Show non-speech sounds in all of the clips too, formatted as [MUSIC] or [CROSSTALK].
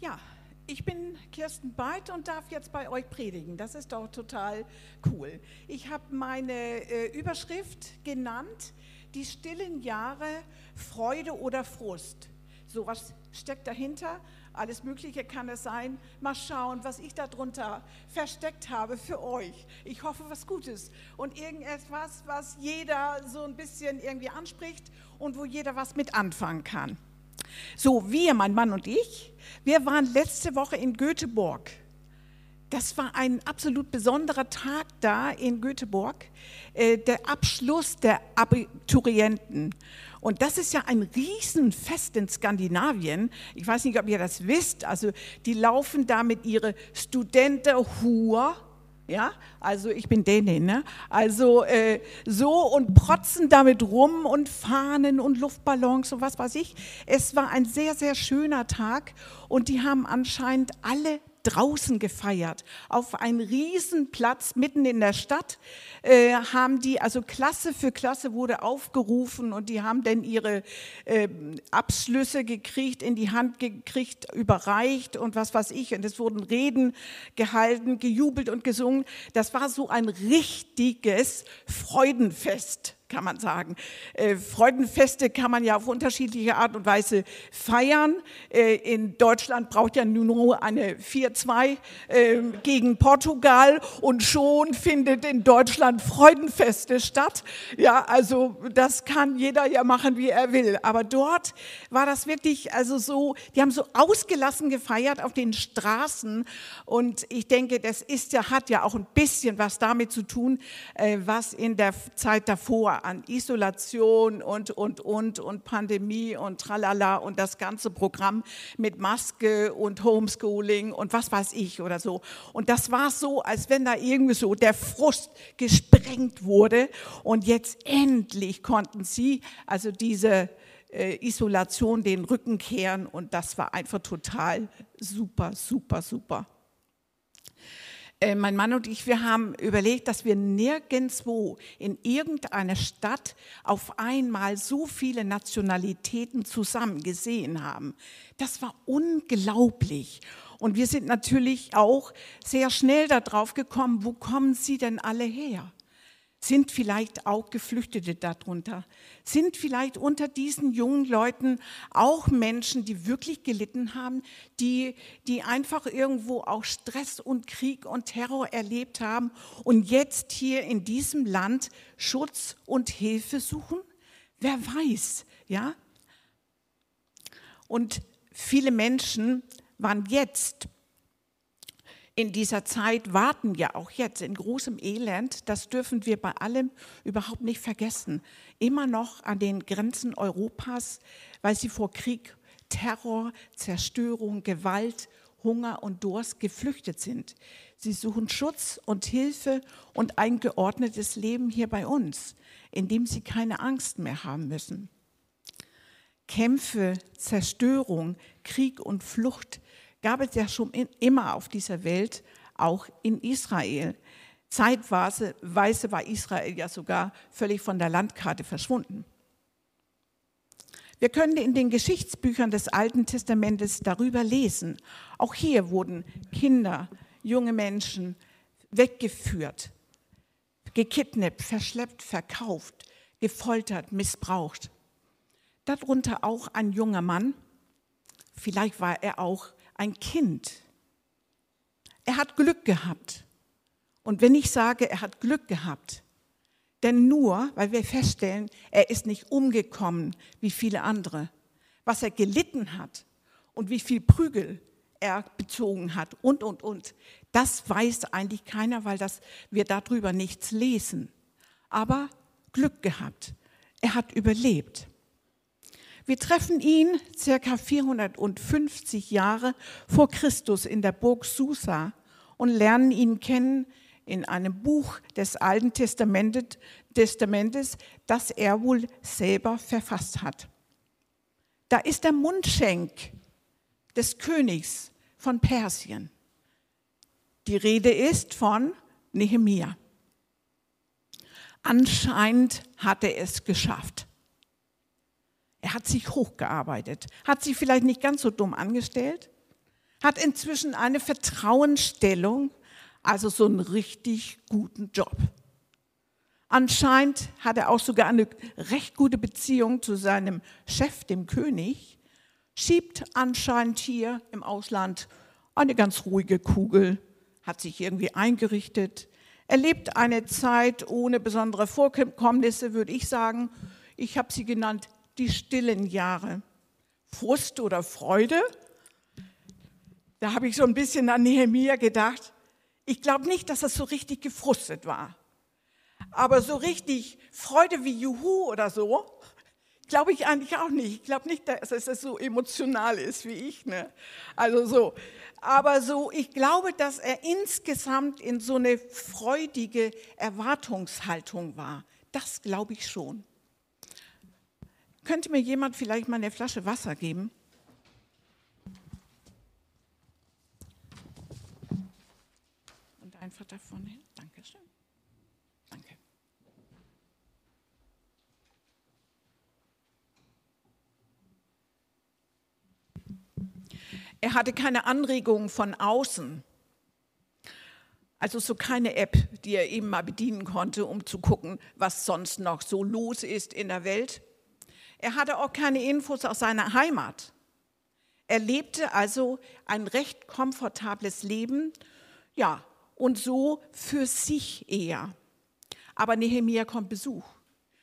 Ja, ich bin Kirsten Beid und darf jetzt bei euch predigen. Das ist doch total cool. Ich habe meine äh, Überschrift genannt, die stillen Jahre, Freude oder Frust. So was steckt dahinter. Alles Mögliche kann es sein. Mal schauen, was ich darunter versteckt habe für euch. Ich hoffe, was Gutes und irgendetwas, was jeder so ein bisschen irgendwie anspricht und wo jeder was mit anfangen kann. So, wir, mein Mann und ich, wir waren letzte Woche in Göteborg. Das war ein absolut besonderer Tag da in Göteborg, äh, der Abschluss der Abiturienten. Und das ist ja ein Riesenfest in Skandinavien. Ich weiß nicht, ob ihr das wisst. Also die laufen da mit ihrer Studentenhur ja, also ich bin Dänin, ne? Also äh, so und protzen damit rum und Fahnen und Luftballons und was weiß ich. Es war ein sehr, sehr schöner Tag und die haben anscheinend alle draußen gefeiert. Auf einem Riesenplatz mitten in der Stadt äh, haben die, also Klasse für Klasse wurde aufgerufen und die haben dann ihre äh, Abschlüsse gekriegt, in die Hand gekriegt, überreicht und was weiß ich. Und es wurden Reden gehalten, gejubelt und gesungen. Das war so ein richtiges Freudenfest kann man sagen. Äh, Freudenfeste kann man ja auf unterschiedliche Art und Weise feiern. Äh, in Deutschland braucht ja nur eine 4-2 äh, gegen Portugal und schon findet in Deutschland Freudenfeste statt. Ja, also das kann jeder ja machen, wie er will. Aber dort war das wirklich also so, die haben so ausgelassen gefeiert auf den Straßen und ich denke, das ist ja, hat ja auch ein bisschen was damit zu tun, äh, was in der Zeit davor an Isolation und, und, und, und Pandemie und tralala und das ganze Programm mit Maske und Homeschooling und was weiß ich oder so. Und das war so, als wenn da irgendwie so der Frust gesprengt wurde und jetzt endlich konnten sie also diese äh, Isolation den Rücken kehren und das war einfach total super, super, super. Äh, mein Mann und ich, wir haben überlegt, dass wir nirgendwo in irgendeiner Stadt auf einmal so viele Nationalitäten zusammen gesehen haben. Das war unglaublich. Und wir sind natürlich auch sehr schnell darauf gekommen, wo kommen sie denn alle her? Sind vielleicht auch Geflüchtete darunter? Sind vielleicht unter diesen jungen Leuten auch Menschen, die wirklich gelitten haben, die, die einfach irgendwo auch Stress und Krieg und Terror erlebt haben und jetzt hier in diesem Land Schutz und Hilfe suchen? Wer weiß, ja? Und viele Menschen waren jetzt in dieser Zeit warten ja auch jetzt in großem Elend, das dürfen wir bei allem überhaupt nicht vergessen, immer noch an den Grenzen Europas, weil sie vor Krieg, Terror, Zerstörung, Gewalt, Hunger und Durst geflüchtet sind. Sie suchen Schutz und Hilfe und ein geordnetes Leben hier bei uns, in dem sie keine Angst mehr haben müssen. Kämpfe, Zerstörung, Krieg und Flucht gab es ja schon immer auf dieser Welt, auch in Israel. Zeitweise war Israel ja sogar völlig von der Landkarte verschwunden. Wir können in den Geschichtsbüchern des Alten Testamentes darüber lesen. Auch hier wurden Kinder, junge Menschen weggeführt, gekidnappt, verschleppt, verkauft, gefoltert, missbraucht. Darunter auch ein junger Mann, vielleicht war er auch ein Kind. Er hat Glück gehabt. Und wenn ich sage, er hat Glück gehabt, denn nur, weil wir feststellen, er ist nicht umgekommen wie viele andere, was er gelitten hat und wie viel Prügel er bezogen hat und, und, und, das weiß eigentlich keiner, weil das, wir darüber nichts lesen. Aber Glück gehabt. Er hat überlebt. Wir treffen ihn circa 450 Jahre vor Christus in der Burg Susa und lernen ihn kennen in einem Buch des Alten Testamentes, das er wohl selber verfasst hat. Da ist der Mundschenk des Königs von Persien. Die Rede ist von Nehemia. Anscheinend hat er es geschafft. Er hat sich hochgearbeitet, hat sich vielleicht nicht ganz so dumm angestellt, hat inzwischen eine Vertrauensstellung, also so einen richtig guten Job. Anscheinend hat er auch sogar eine recht gute Beziehung zu seinem Chef, dem König, schiebt anscheinend hier im Ausland eine ganz ruhige Kugel, hat sich irgendwie eingerichtet, erlebt eine Zeit ohne besondere Vorkommnisse, würde ich sagen. Ich habe sie genannt die stillen Jahre. Frust oder Freude? Da habe ich so ein bisschen an Nehemiah gedacht. Ich glaube nicht, dass das so richtig gefrustet war. Aber so richtig Freude wie Juhu oder so, glaube ich eigentlich auch nicht. Ich glaube nicht, dass es so emotional ist wie ich. Ne? Also so. Aber so, ich glaube, dass er insgesamt in so eine freudige Erwartungshaltung war. Das glaube ich schon. Könnte mir jemand vielleicht mal eine Flasche Wasser geben? Und einfach davon hin. Dankeschön. Danke. Er hatte keine Anregungen von außen. Also so keine App, die er eben mal bedienen konnte, um zu gucken, was sonst noch so los ist in der Welt. Er hatte auch keine Infos aus seiner Heimat. Er lebte also ein recht komfortables Leben, ja, und so für sich eher. Aber Nehemiah kommt Besuch.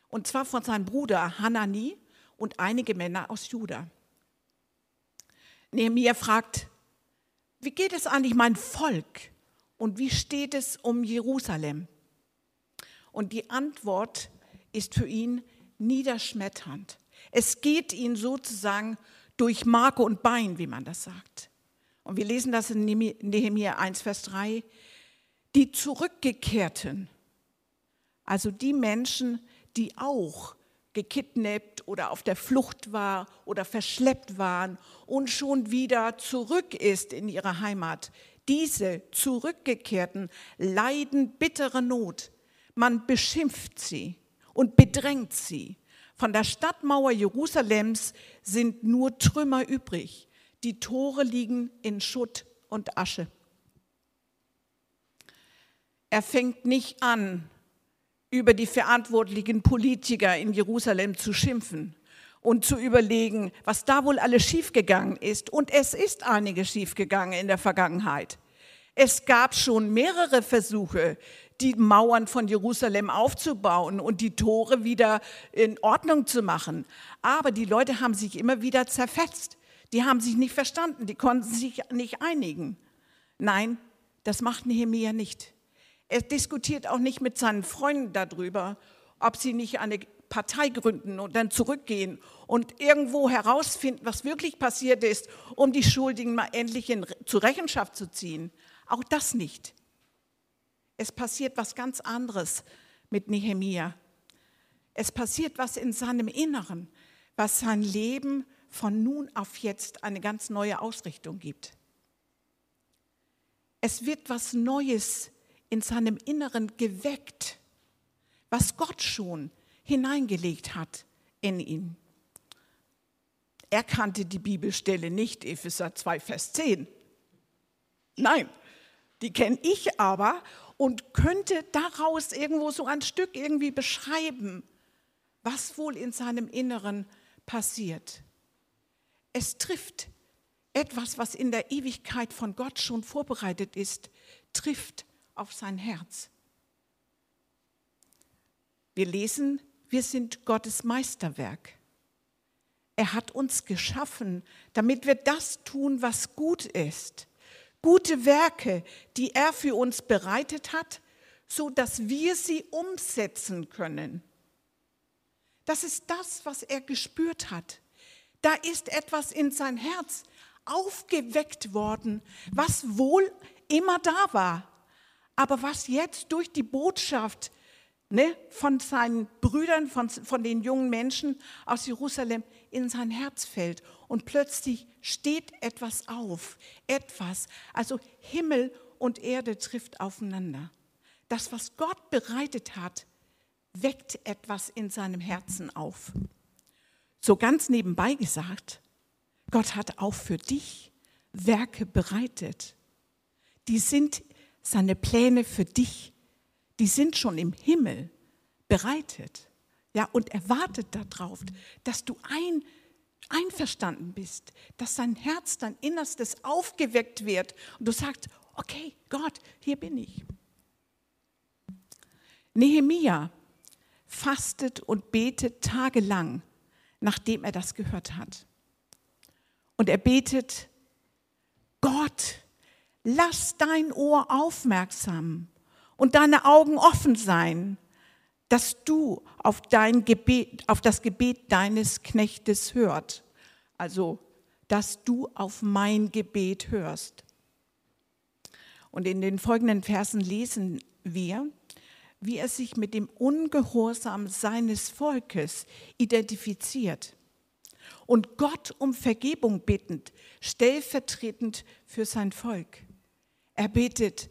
Und zwar von seinem Bruder Hanani und einige Männer aus Juda. Nehemiah fragt, wie geht es eigentlich mein Volk und wie steht es um Jerusalem? Und die Antwort ist für ihn niederschmetternd. Es geht ihn sozusagen durch Marke und Bein, wie man das sagt. Und wir lesen das in Nehemiah 1, Vers 3. Die Zurückgekehrten, also die Menschen, die auch gekidnappt oder auf der Flucht war oder verschleppt waren und schon wieder zurück ist in ihre Heimat. Diese Zurückgekehrten leiden bittere Not. Man beschimpft sie und bedrängt sie. Von der Stadtmauer Jerusalems sind nur Trümmer übrig. Die Tore liegen in Schutt und Asche. Er fängt nicht an, über die verantwortlichen Politiker in Jerusalem zu schimpfen und zu überlegen, was da wohl alles schiefgegangen ist. Und es ist einiges schiefgegangen in der Vergangenheit. Es gab schon mehrere Versuche, die Mauern von Jerusalem aufzubauen und die Tore wieder in Ordnung zu machen. Aber die Leute haben sich immer wieder zerfetzt. Die haben sich nicht verstanden, die konnten sich nicht einigen. Nein, das macht Nehemiah nicht. Er diskutiert auch nicht mit seinen Freunden darüber, ob sie nicht eine Partei gründen und dann zurückgehen und irgendwo herausfinden, was wirklich passiert ist, um die Schuldigen mal endlich in, zur Rechenschaft zu ziehen. Auch das nicht. Es passiert was ganz anderes mit Nehemia. Es passiert was in seinem Inneren, was sein Leben von nun auf jetzt eine ganz neue Ausrichtung gibt. Es wird was Neues in seinem Inneren geweckt, was Gott schon hineingelegt hat in ihn. Er kannte die Bibelstelle nicht, Epheser 2, Vers 10. Nein, die kenne ich aber und könnte daraus irgendwo so ein Stück irgendwie beschreiben, was wohl in seinem Inneren passiert. Es trifft etwas, was in der Ewigkeit von Gott schon vorbereitet ist, trifft auf sein Herz. Wir lesen, wir sind Gottes Meisterwerk. Er hat uns geschaffen, damit wir das tun, was gut ist gute Werke, die er für uns bereitet hat, so dass wir sie umsetzen können. Das ist das, was er gespürt hat. Da ist etwas in sein Herz aufgeweckt worden, was wohl immer da war, aber was jetzt durch die Botschaft ne, von seinen Brüdern, von, von den jungen Menschen aus Jerusalem in sein Herz fällt. Und plötzlich steht etwas auf, etwas, also Himmel und Erde trifft aufeinander. Das, was Gott bereitet hat, weckt etwas in seinem Herzen auf. So ganz nebenbei gesagt, Gott hat auch für dich Werke bereitet. Die sind seine Pläne für dich. Die sind schon im Himmel bereitet. Ja, und er wartet darauf, dass du ein, einverstanden bist, dass dein Herz, dein Innerstes aufgeweckt wird und du sagst, okay, Gott, hier bin ich. Nehemia fastet und betet tagelang, nachdem er das gehört hat. Und er betet, Gott, lass dein Ohr aufmerksam und deine Augen offen sein, dass du auf, dein Gebet, auf das Gebet deines Knechtes hört. Also, dass du auf mein Gebet hörst. Und in den folgenden Versen lesen wir, wie er sich mit dem Ungehorsam seines Volkes identifiziert und Gott um Vergebung bittend, stellvertretend für sein Volk. Er betet,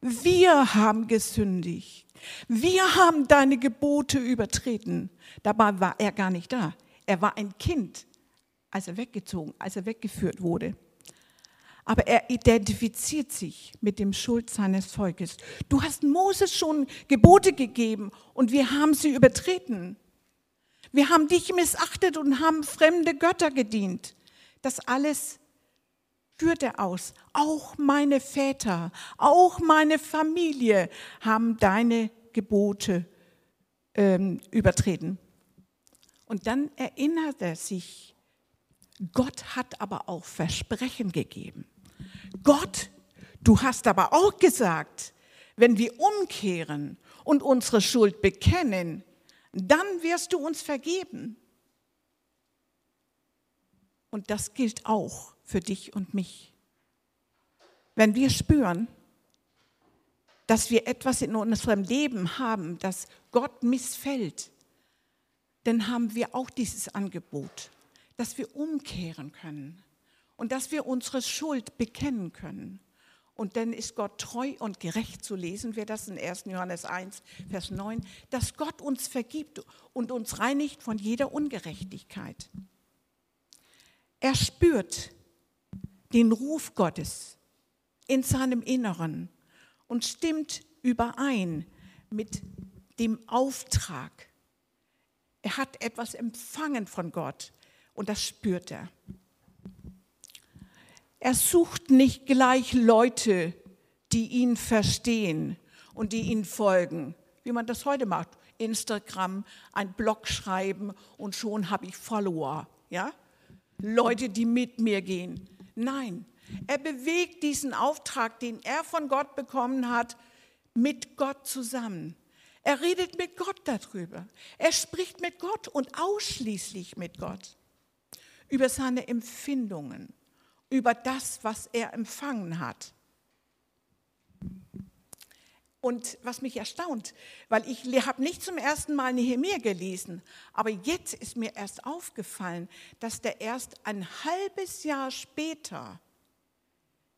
wir haben gesündigt, wir haben deine Gebote übertreten. Dabei war er gar nicht da. Er war ein Kind, als er weggezogen, als er weggeführt wurde aber er identifiziert sich mit dem Schuld seines Volkes. Du hast Moses schon Gebote gegeben und wir haben sie übertreten. Wir haben dich missachtet und haben fremde Götter gedient. Das alles er aus. Auch meine Väter, auch meine Familie haben deine Gebote ähm, übertreten. Und dann erinnert er sich, Gott hat aber auch Versprechen gegeben. Gott, du hast aber auch gesagt, wenn wir umkehren und unsere Schuld bekennen, dann wirst du uns vergeben. Und das gilt auch für dich und mich. Wenn wir spüren, dass wir etwas in unserem Leben haben, das Gott missfällt, dann haben wir auch dieses Angebot, dass wir umkehren können und dass wir unsere Schuld bekennen können. Und dann ist Gott treu und gerecht zu lesen, wir das in 1. Johannes 1, Vers 9, dass Gott uns vergibt und uns reinigt von jeder Ungerechtigkeit. Er spürt den Ruf Gottes in seinem Inneren und stimmt überein mit dem Auftrag. Er hat etwas empfangen von Gott und das spürt er. Er sucht nicht gleich Leute, die ihn verstehen und die ihn folgen, wie man das heute macht. Instagram, ein Blog schreiben und schon habe ich Follower, ja? Leute, die mit mir gehen. Nein, er bewegt diesen Auftrag, den er von Gott bekommen hat, mit Gott zusammen. Er redet mit Gott darüber. Er spricht mit Gott und ausschließlich mit Gott über seine Empfindungen, über das, was er empfangen hat. Und was mich erstaunt, weil ich habe nicht zum ersten Mal Nehemiah gelesen, aber jetzt ist mir erst aufgefallen, dass der erst ein halbes Jahr später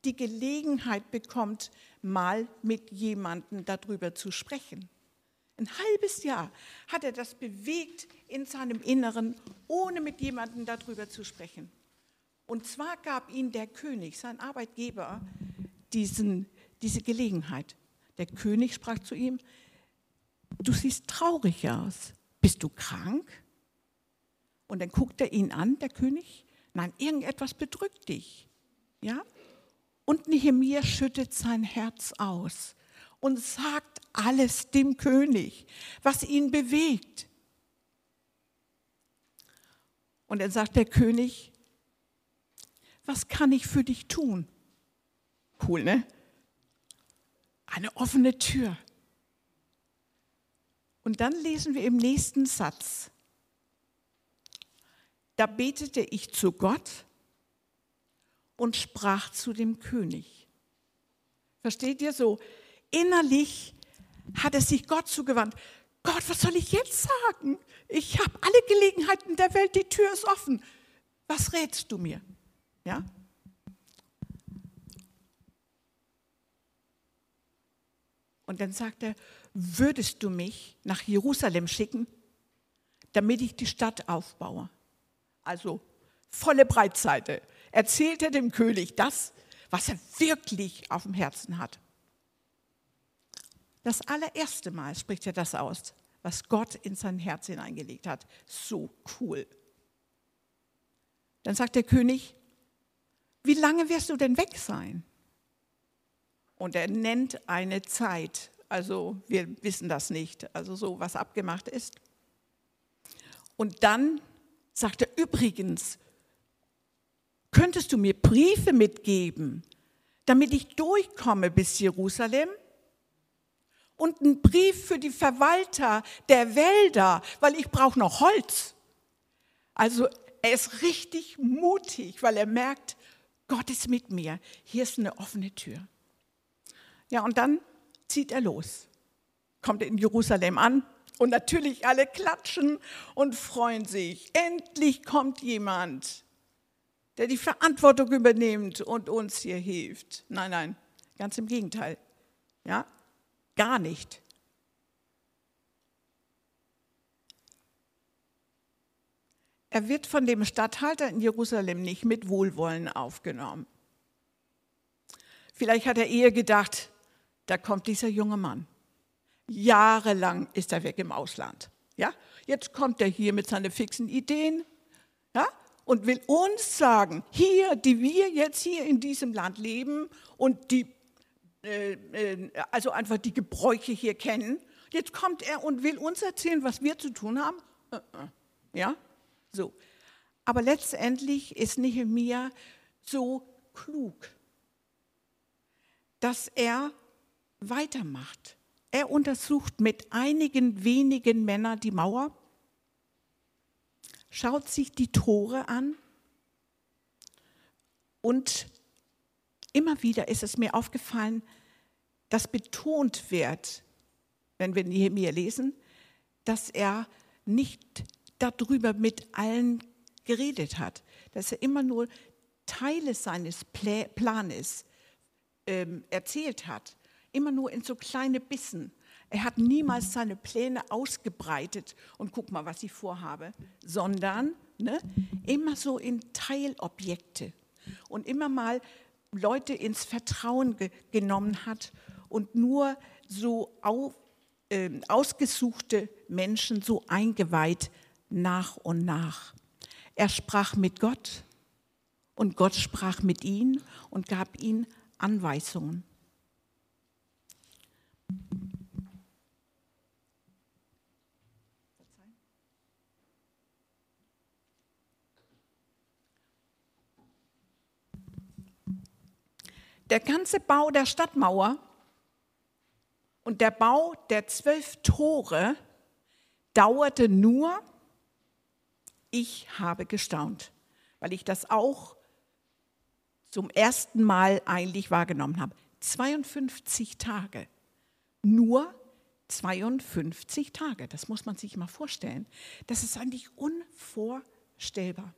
die Gelegenheit bekommt, mal mit jemandem darüber zu sprechen. Ein halbes Jahr hat er das bewegt in seinem Inneren, ohne mit jemandem darüber zu sprechen. Und zwar gab ihm der König, sein Arbeitgeber, diesen, diese Gelegenheit. Der König sprach zu ihm, du siehst traurig aus. Bist du krank? Und dann guckt er ihn an, der König. Nein, irgendetwas bedrückt dich. Ja? Und Nehemiah schüttet sein Herz aus und sagt alles dem König, was ihn bewegt. Und dann sagt der König, was kann ich für dich tun? Cool, ne? Eine offene Tür. Und dann lesen wir im nächsten Satz, da betete ich zu Gott und sprach zu dem König. Versteht ihr so? Innerlich hat er sich Gott zugewandt. Gott, was soll ich jetzt sagen? Ich habe alle Gelegenheiten der Welt, die Tür ist offen. Was rätst du mir? Ja? Und dann sagt er, würdest du mich nach Jerusalem schicken, damit ich die Stadt aufbaue? Also volle Breitseite. erzählt er dem König das, was er wirklich auf dem Herzen hat. Das allererste Mal spricht er das aus, was Gott in sein Herz hineingelegt hat. So cool. Dann sagt der König, wie lange wirst du denn weg sein? Und er nennt eine Zeit. Also wir wissen das nicht, also so was abgemacht ist. Und dann sagt er übrigens, könntest du mir Briefe mitgeben, damit ich durchkomme bis Jerusalem? Und einen Brief für die Verwalter der Wälder, weil ich brauche noch Holz. Also er ist richtig mutig, weil er merkt, Gott ist mit mir. Hier ist eine offene Tür. Ja, und dann zieht er los, kommt in Jerusalem an und natürlich alle klatschen und freuen sich. Endlich kommt jemand, der die Verantwortung übernimmt und uns hier hilft. Nein, nein, ganz im Gegenteil. Ja, gar nicht. Er wird von dem Statthalter in Jerusalem nicht mit Wohlwollen aufgenommen. Vielleicht hat er eher gedacht, da kommt dieser junge Mann. Jahrelang ist er weg im Ausland. Ja? Jetzt kommt er hier mit seinen fixen Ideen ja? und will uns sagen, hier, die wir jetzt hier in diesem Land leben und die, äh, äh, also einfach die Gebräuche hier kennen, jetzt kommt er und will uns erzählen, was wir zu tun haben. Äh, äh. Ja? So. Aber letztendlich ist Nehemiah so klug, dass er weitermacht. Er untersucht mit einigen wenigen Männern die Mauer, schaut sich die Tore an und immer wieder ist es mir aufgefallen, dass betont wird, wenn wir Nehemiah lesen, dass er nicht darüber mit allen geredet hat, dass er immer nur Teile seines Planes ähm, erzählt hat, immer nur in so kleine Bissen. Er hat niemals seine Pläne ausgebreitet und guck mal, was ich vorhabe, sondern ne, immer so in Teilobjekte und immer mal Leute ins Vertrauen ge genommen hat und nur so auf, äh, ausgesuchte Menschen so eingeweiht nach und nach. Er sprach mit Gott und Gott sprach mit ihm und gab ihm Anweisungen. Der ganze Bau der Stadtmauer und der Bau der zwölf Tore dauerte nur ich habe gestaunt, weil ich das auch zum ersten Mal eigentlich wahrgenommen habe. 52 Tage. Nur 52 Tage. Das muss man sich mal vorstellen. Das ist eigentlich unvorstellbar.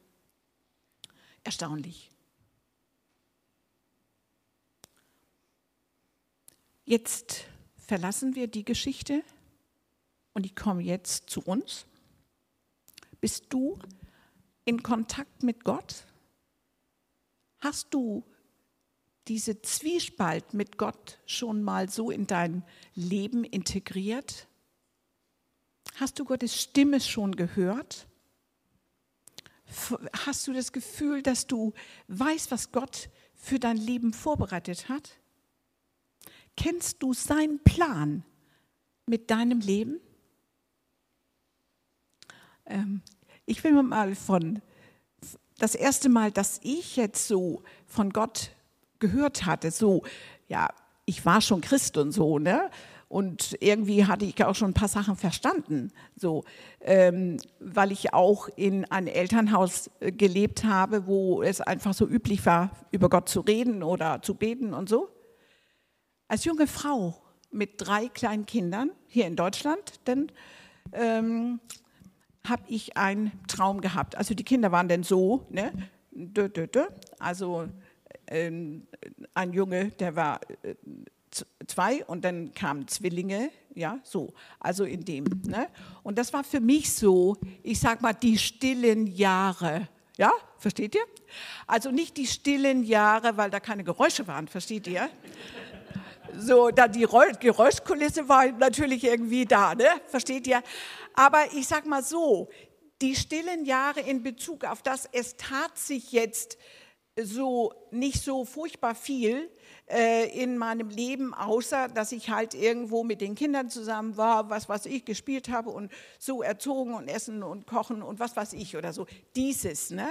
Erstaunlich. Jetzt verlassen wir die Geschichte und ich komme jetzt zu uns. Bist du in Kontakt mit Gott? Hast du diese Zwiespalt mit Gott schon mal so in dein Leben integriert? Hast du Gottes Stimme schon gehört? Hast du das Gefühl, dass du weißt, was Gott für dein Leben vorbereitet hat? Kennst du seinen Plan mit deinem Leben? Ähm, ich will mal von, das erste Mal, dass ich jetzt so von Gott gehört hatte, so, ja, ich war schon Christ und so, ne? Und irgendwie hatte ich auch schon ein paar Sachen verstanden, so, ähm, weil ich auch in einem Elternhaus äh, gelebt habe, wo es einfach so üblich war, über Gott zu reden oder zu beten und so. Als junge Frau mit drei kleinen Kindern hier in Deutschland, denn ähm, habe ich einen Traum gehabt. Also die Kinder waren dann so, ne? also ähm, ein Junge, der war äh, zwei und dann kamen Zwillinge, ja, so, also in dem. Ne? Und das war für mich so, ich sag mal, die stillen Jahre Ja, versteht ihr? Also nicht die stillen Jahre, weil da keine Geräusche waren, versteht ihr? So, da die Geräuschkulisse war natürlich irgendwie da, ne? Versteht ihr? Aber ich sag mal so, die stillen Jahre in Bezug auf das, es tat sich jetzt so nicht so furchtbar viel äh, in meinem Leben, außer dass ich halt irgendwo mit den Kindern zusammen war, was was ich gespielt habe und so erzogen und essen und kochen und was weiß ich oder so. Dieses, ne?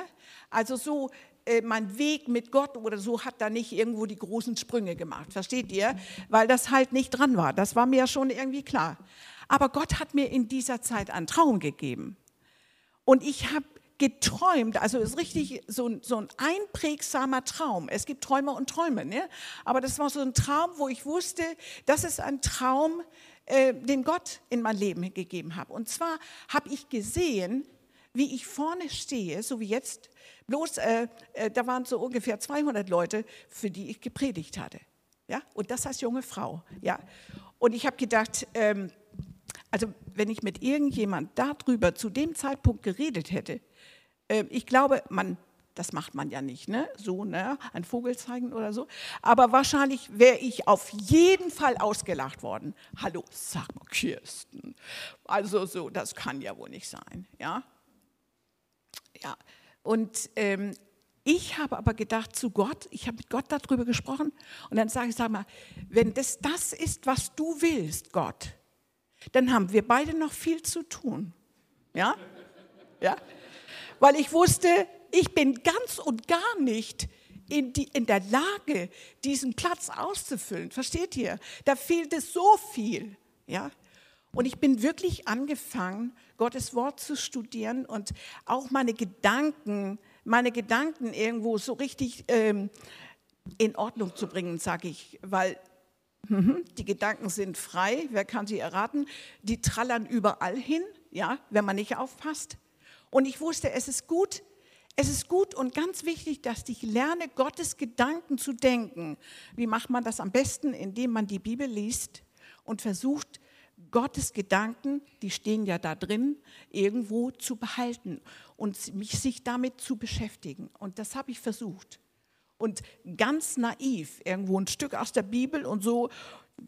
Also so äh, mein Weg mit Gott oder so hat da nicht irgendwo die großen Sprünge gemacht, versteht ihr? Weil das halt nicht dran war. Das war mir schon irgendwie klar. Aber Gott hat mir in dieser Zeit einen Traum gegeben. Und ich habe geträumt, also es ist richtig so, so, ein einprägsamer Traum. Es gibt Träume und Träume, ne? aber das war so ein Traum, wo ich wusste, das ist ein Traum, äh, den Gott in mein Leben gegeben hat. Und zwar habe ich gesehen, wie ich vorne stehe, so wie jetzt, bloß äh, äh, da waren so ungefähr 200 Leute, für die ich gepredigt hatte. Ja? Und das als junge Frau. Ja? Und ich habe gedacht, ähm, also wenn ich mit irgendjemand darüber zu dem Zeitpunkt geredet hätte, äh, ich glaube, man, das macht man ja nicht, ne? so, ne? ein Vogel zeigen oder so, aber wahrscheinlich wäre ich auf jeden Fall ausgelacht worden. Hallo, sag mal, Kirsten. Also so, das kann ja wohl nicht sein, ja. Ja, und ähm, ich habe aber gedacht zu Gott, ich habe mit Gott darüber gesprochen und dann sage ich, sag mal, wenn das das ist, was du willst, Gott, dann haben wir beide noch viel zu tun. Ja? Ja? Weil ich wusste, ich bin ganz und gar nicht in, die, in der Lage, diesen Platz auszufüllen. Versteht ihr? Da fehlt es so viel. Ja? Und ich bin wirklich angefangen, Gottes Wort zu studieren und auch meine Gedanken, meine Gedanken irgendwo so richtig ähm, in Ordnung zu bringen, sage ich, weil Mhm. Die Gedanken sind frei, wer kann sie erraten? Die trallern überall hin, ja, wenn man nicht aufpasst. Und ich wusste, es ist gut, es ist gut und ganz wichtig, dass ich lerne, Gottes Gedanken zu denken. Wie macht man das am besten? Indem man die Bibel liest und versucht, Gottes Gedanken, die stehen ja da drin, irgendwo zu behalten und mich sich damit zu beschäftigen. Und das habe ich versucht und ganz naiv irgendwo ein Stück aus der Bibel und so.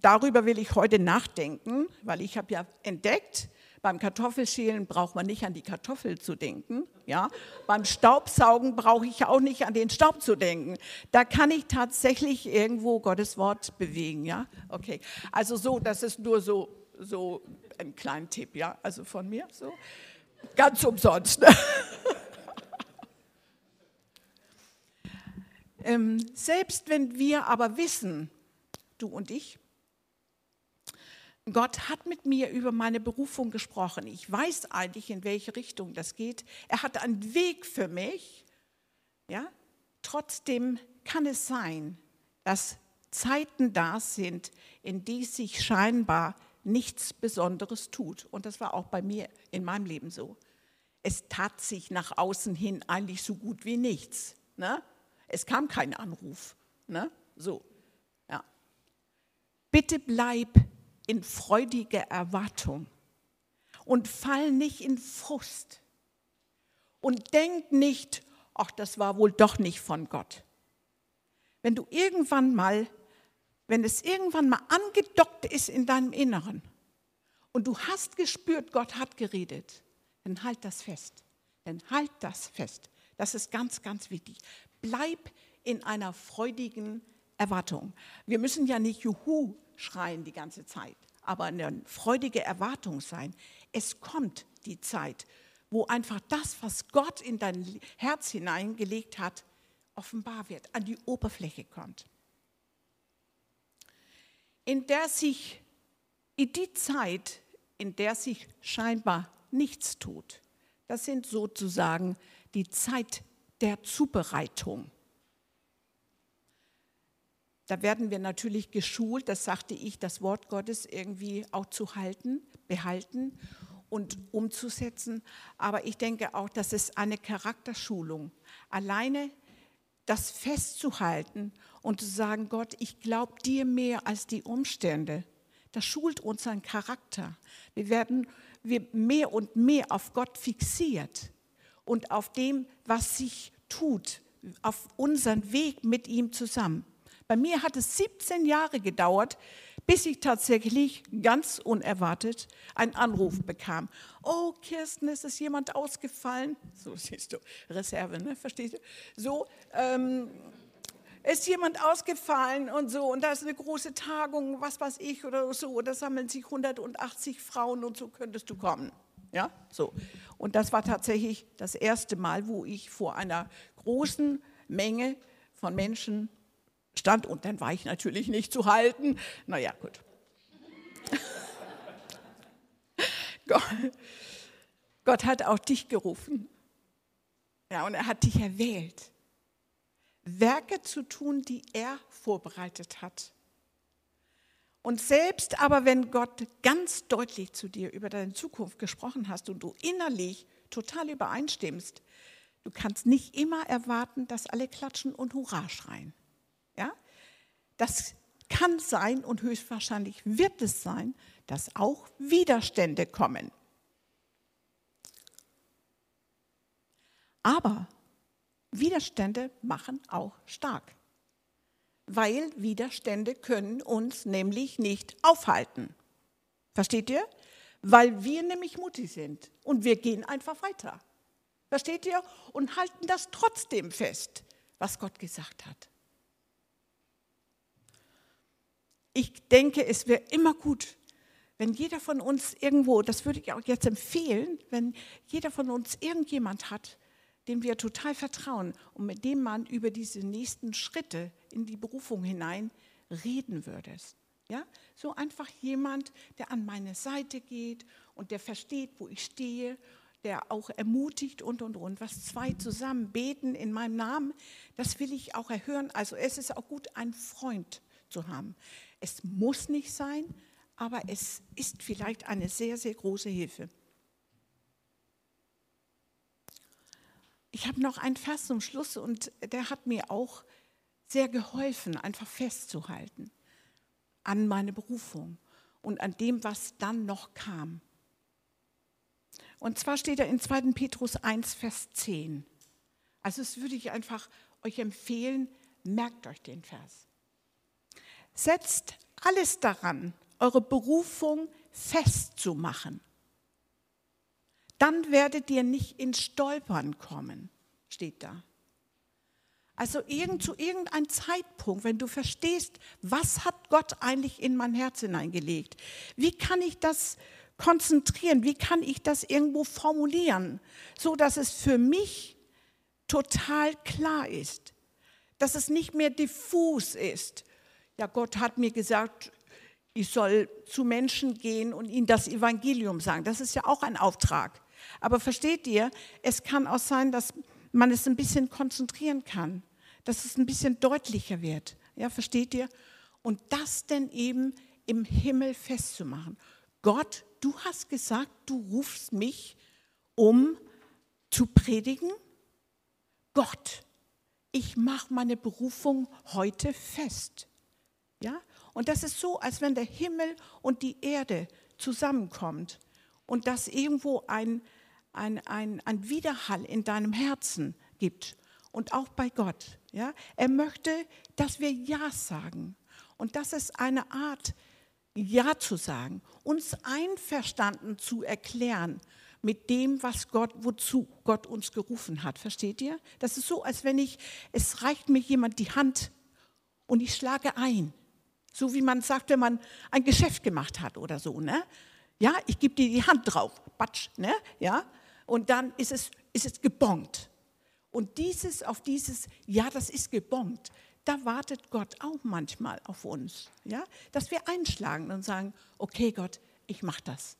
Darüber will ich heute nachdenken, weil ich habe ja entdeckt, beim Kartoffelschälen braucht man nicht an die Kartoffel zu denken. Ja? Beim Staubsaugen brauche ich auch nicht an den Staub zu denken. Da kann ich tatsächlich irgendwo Gottes Wort bewegen. Ja? Okay. Also so, das ist nur so, so ein kleiner Tipp, ja, also von mir so. Ganz umsonst. [LAUGHS] Ähm, selbst wenn wir aber wissen, du und ich, Gott hat mit mir über meine Berufung gesprochen. Ich weiß eigentlich, in welche Richtung das geht. Er hat einen Weg für mich. Ja? Trotzdem kann es sein, dass Zeiten da sind, in die sich scheinbar nichts Besonderes tut. Und das war auch bei mir in meinem Leben so. Es tat sich nach außen hin eigentlich so gut wie nichts. Ne? Es kam kein Anruf. Ne? So, ja. Bitte bleib in freudiger Erwartung und fall nicht in Frust und denk nicht, ach, das war wohl doch nicht von Gott. Wenn du irgendwann mal, wenn es irgendwann mal angedockt ist in deinem Inneren und du hast gespürt, Gott hat geredet, dann halt das fest. Dann halt das fest. Das ist ganz, ganz wichtig bleib in einer freudigen Erwartung. Wir müssen ja nicht Juhu schreien die ganze Zeit, aber eine freudige Erwartung sein. Es kommt die Zeit, wo einfach das, was Gott in dein Herz hineingelegt hat, offenbar wird, an die Oberfläche kommt. In der sich, in die Zeit, in der sich scheinbar nichts tut, das sind sozusagen die Zeit der Zubereitung. Da werden wir natürlich geschult, das sagte ich, das Wort Gottes irgendwie auch zu halten, behalten und umzusetzen. Aber ich denke auch, das ist eine Charakterschulung. Alleine das festzuhalten und zu sagen, Gott, ich glaube dir mehr als die Umstände, das schult unseren Charakter. Wir werden wir mehr und mehr auf Gott fixiert. und auf dem, was sich tut, auf unseren Weg mit ihm zusammen. Bei mir hat es 17 Jahre gedauert, bis ich tatsächlich ganz unerwartet einen Anruf bekam. Oh, Kirsten, es ist jemand ausgefallen. So siehst du, Reserve, ne? verstehst du? So, ähm, ist jemand ausgefallen und so und da ist eine große Tagung, was weiß ich oder so, da sammeln sich 180 Frauen und so könntest du kommen. Ja, so. Und das war tatsächlich das erste Mal, wo ich vor einer großen Menge von Menschen stand und dann war ich natürlich nicht zu halten. Naja, gut. [LAUGHS] Gott, Gott hat auch dich gerufen. Ja, und er hat dich erwählt. Werke zu tun, die er vorbereitet hat. Und selbst aber, wenn Gott ganz deutlich zu dir über deine Zukunft gesprochen hast und du innerlich total übereinstimmst, du kannst nicht immer erwarten, dass alle klatschen und Hurra schreien. Ja? Das kann sein und höchstwahrscheinlich wird es sein, dass auch Widerstände kommen. Aber Widerstände machen auch stark, weil Widerstände können uns nämlich nicht aufhalten. Versteht ihr? Weil wir nämlich mutig sind und wir gehen einfach weiter. Versteht ihr? Und halten das trotzdem fest, was Gott gesagt hat. Ich denke, es wäre immer gut, wenn jeder von uns irgendwo, das würde ich auch jetzt empfehlen, wenn jeder von uns irgendjemand hat, dem wir total vertrauen und mit dem man über diese nächsten Schritte in die Berufung hinein reden würdest. Ja? So einfach jemand, der an meine Seite geht und der versteht, wo ich stehe, der auch ermutigt und und und. Was zwei zusammen beten in meinem Namen, das will ich auch erhören. Also es ist auch gut, einen Freund zu haben. Es muss nicht sein, aber es ist vielleicht eine sehr, sehr große Hilfe. Ich habe noch einen Vers zum Schluss und der hat mir auch sehr geholfen, einfach festzuhalten an meine Berufung und an dem, was dann noch kam. Und zwar steht er in 2. Petrus 1, Vers 10. Also das würde ich einfach euch empfehlen, merkt euch den Vers. Setzt alles daran, eure Berufung festzumachen dann werdet ihr nicht ins Stolpern kommen, steht da. Also irgend, zu irgendeinem Zeitpunkt, wenn du verstehst, was hat Gott eigentlich in mein Herz hineingelegt, wie kann ich das konzentrieren, wie kann ich das irgendwo formulieren, so dass es für mich total klar ist, dass es nicht mehr diffus ist. Ja, Gott hat mir gesagt, ich soll zu Menschen gehen und ihnen das Evangelium sagen. Das ist ja auch ein Auftrag. Aber versteht ihr, es kann auch sein, dass man es ein bisschen konzentrieren kann, dass es ein bisschen deutlicher wird. Ja, versteht ihr? Und das denn eben im Himmel festzumachen. Gott, du hast gesagt, du rufst mich, um zu predigen. Gott, ich mache meine Berufung heute fest. Ja? Und das ist so, als wenn der Himmel und die Erde zusammenkommt und das irgendwo ein, ein, ein, ein Widerhall in deinem Herzen gibt und auch bei Gott. Ja? Er möchte, dass wir Ja sagen. Und das ist eine Art, Ja zu sagen, uns einverstanden zu erklären mit dem, was Gott, wozu Gott uns gerufen hat. Versteht ihr? Das ist so, als wenn ich, es reicht mir jemand die Hand und ich schlage ein. So wie man sagt, wenn man ein Geschäft gemacht hat oder so. Ne? Ja, ich gebe dir die Hand drauf, batsch, ne? Ja, und dann ist es, ist es gebongt. Und dieses, auf dieses, ja, das ist gebongt, da wartet Gott auch manchmal auf uns, ja, dass wir einschlagen und sagen, okay Gott, ich mache das.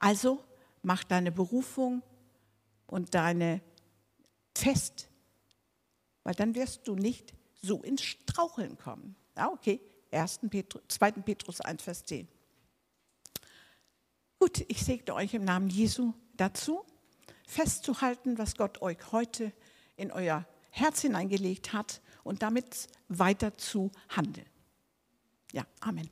Also mach deine Berufung und deine fest, weil dann wirst du nicht so ins Straucheln kommen. Ja, okay, 1. Petrus, 2. Petrus 1, Vers 10. Gut, ich segne euch im Namen Jesu dazu, festzuhalten, was Gott euch heute in euer Herz hineingelegt hat und damit weiter zu handeln. Ja, Amen.